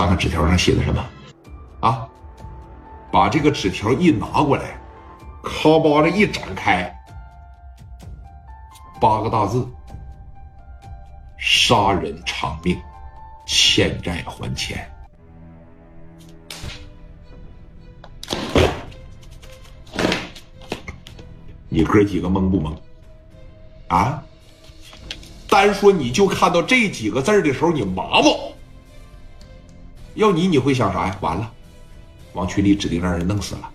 看看纸条上写的什么，啊，把这个纸条一拿过来，咔巴的一展开，八个大字：杀人偿命，欠债还钱。你哥几个懵不懵？啊？单说你就看到这几个字的时候，你麻木。要你，你会想啥呀？完了，王群力指定让人弄死了，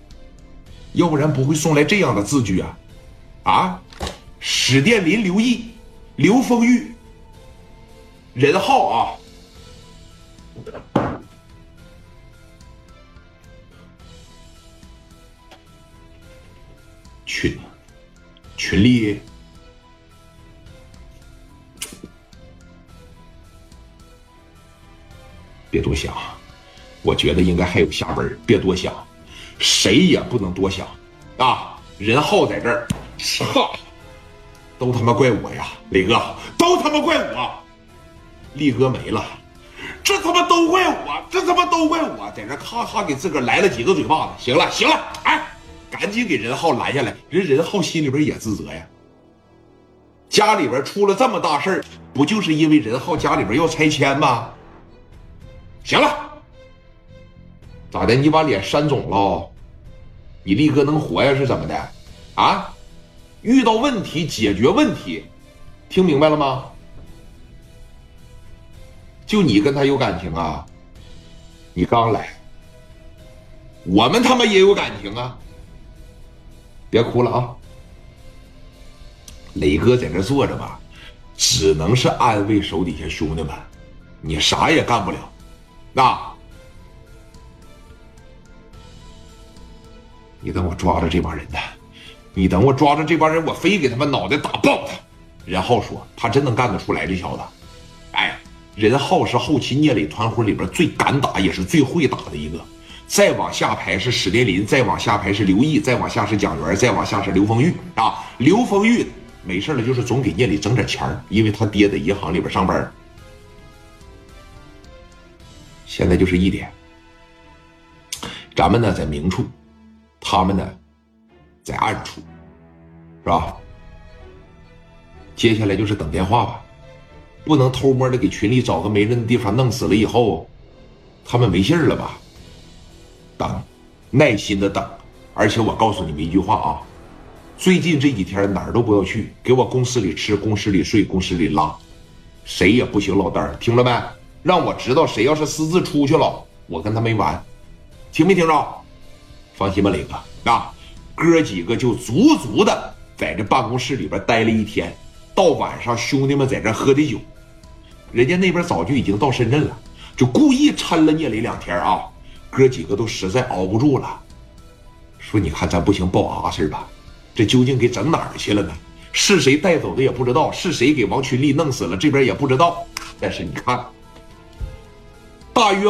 要不然不会送来这样的字据啊！啊，史殿林、刘毅、刘丰玉、任浩啊，群群力。别多想，我觉得应该还有下文。别多想，谁也不能多想啊！任浩在这儿，操，都他妈怪我呀，磊哥，都他妈怪我。力哥没了，这他妈都怪我，这他妈都怪我，在这咔咔给自个儿来了几个嘴巴子。行了，行了，哎，赶紧给任浩拦下来。人任浩心里边也自责呀，家里边出了这么大事儿，不就是因为任浩家里边要拆迁吗？行了，咋的？你把脸扇肿了？你力哥能活呀？是怎么的？啊？遇到问题解决问题，听明白了吗？就你跟他有感情啊？你刚来，我们他妈也有感情啊！别哭了啊！磊哥在这坐着吧，只能是安慰手底下兄弟们，你啥也干不了。那，你等我抓着这帮人呢，你等我抓着这帮人，我非给他们脑袋打爆他。任浩说：“他真能干得出来，这小子。”哎，任浩是后期聂磊团伙里边最敢打，也是最会打的一个。再往下排是史殿林，再往下排是刘毅，再往下是蒋元，再往下是刘丰玉啊。刘丰玉没事了，就是总给聂磊整点钱因为他爹在银行里边上班。现在就是一点，咱们呢在明处，他们呢在暗处，是吧？接下来就是等电话吧，不能偷摸的给群里找个没人的地方弄死了以后，他们没信了吧？等，耐心的等，而且我告诉你们一句话啊，最近这几天哪儿都不要去，给我公司里吃，公司里睡，公司里拉，谁也不行，老单听着没？让我知道谁要是私自出去了，我跟他没完，听没听着？放心吧，磊哥啊，哥几个就足足的在这办公室里边待了一天，到晚上兄弟们在这喝的酒，人家那边早就已经到深圳了，就故意抻了聂磊两天啊，哥几个都实在熬不住了，说你看咱不行报啊事吧，这究竟给整哪儿去了呢？是谁带走的也不知道，是谁给王群力弄死了，这边也不知道，但是你看。大约。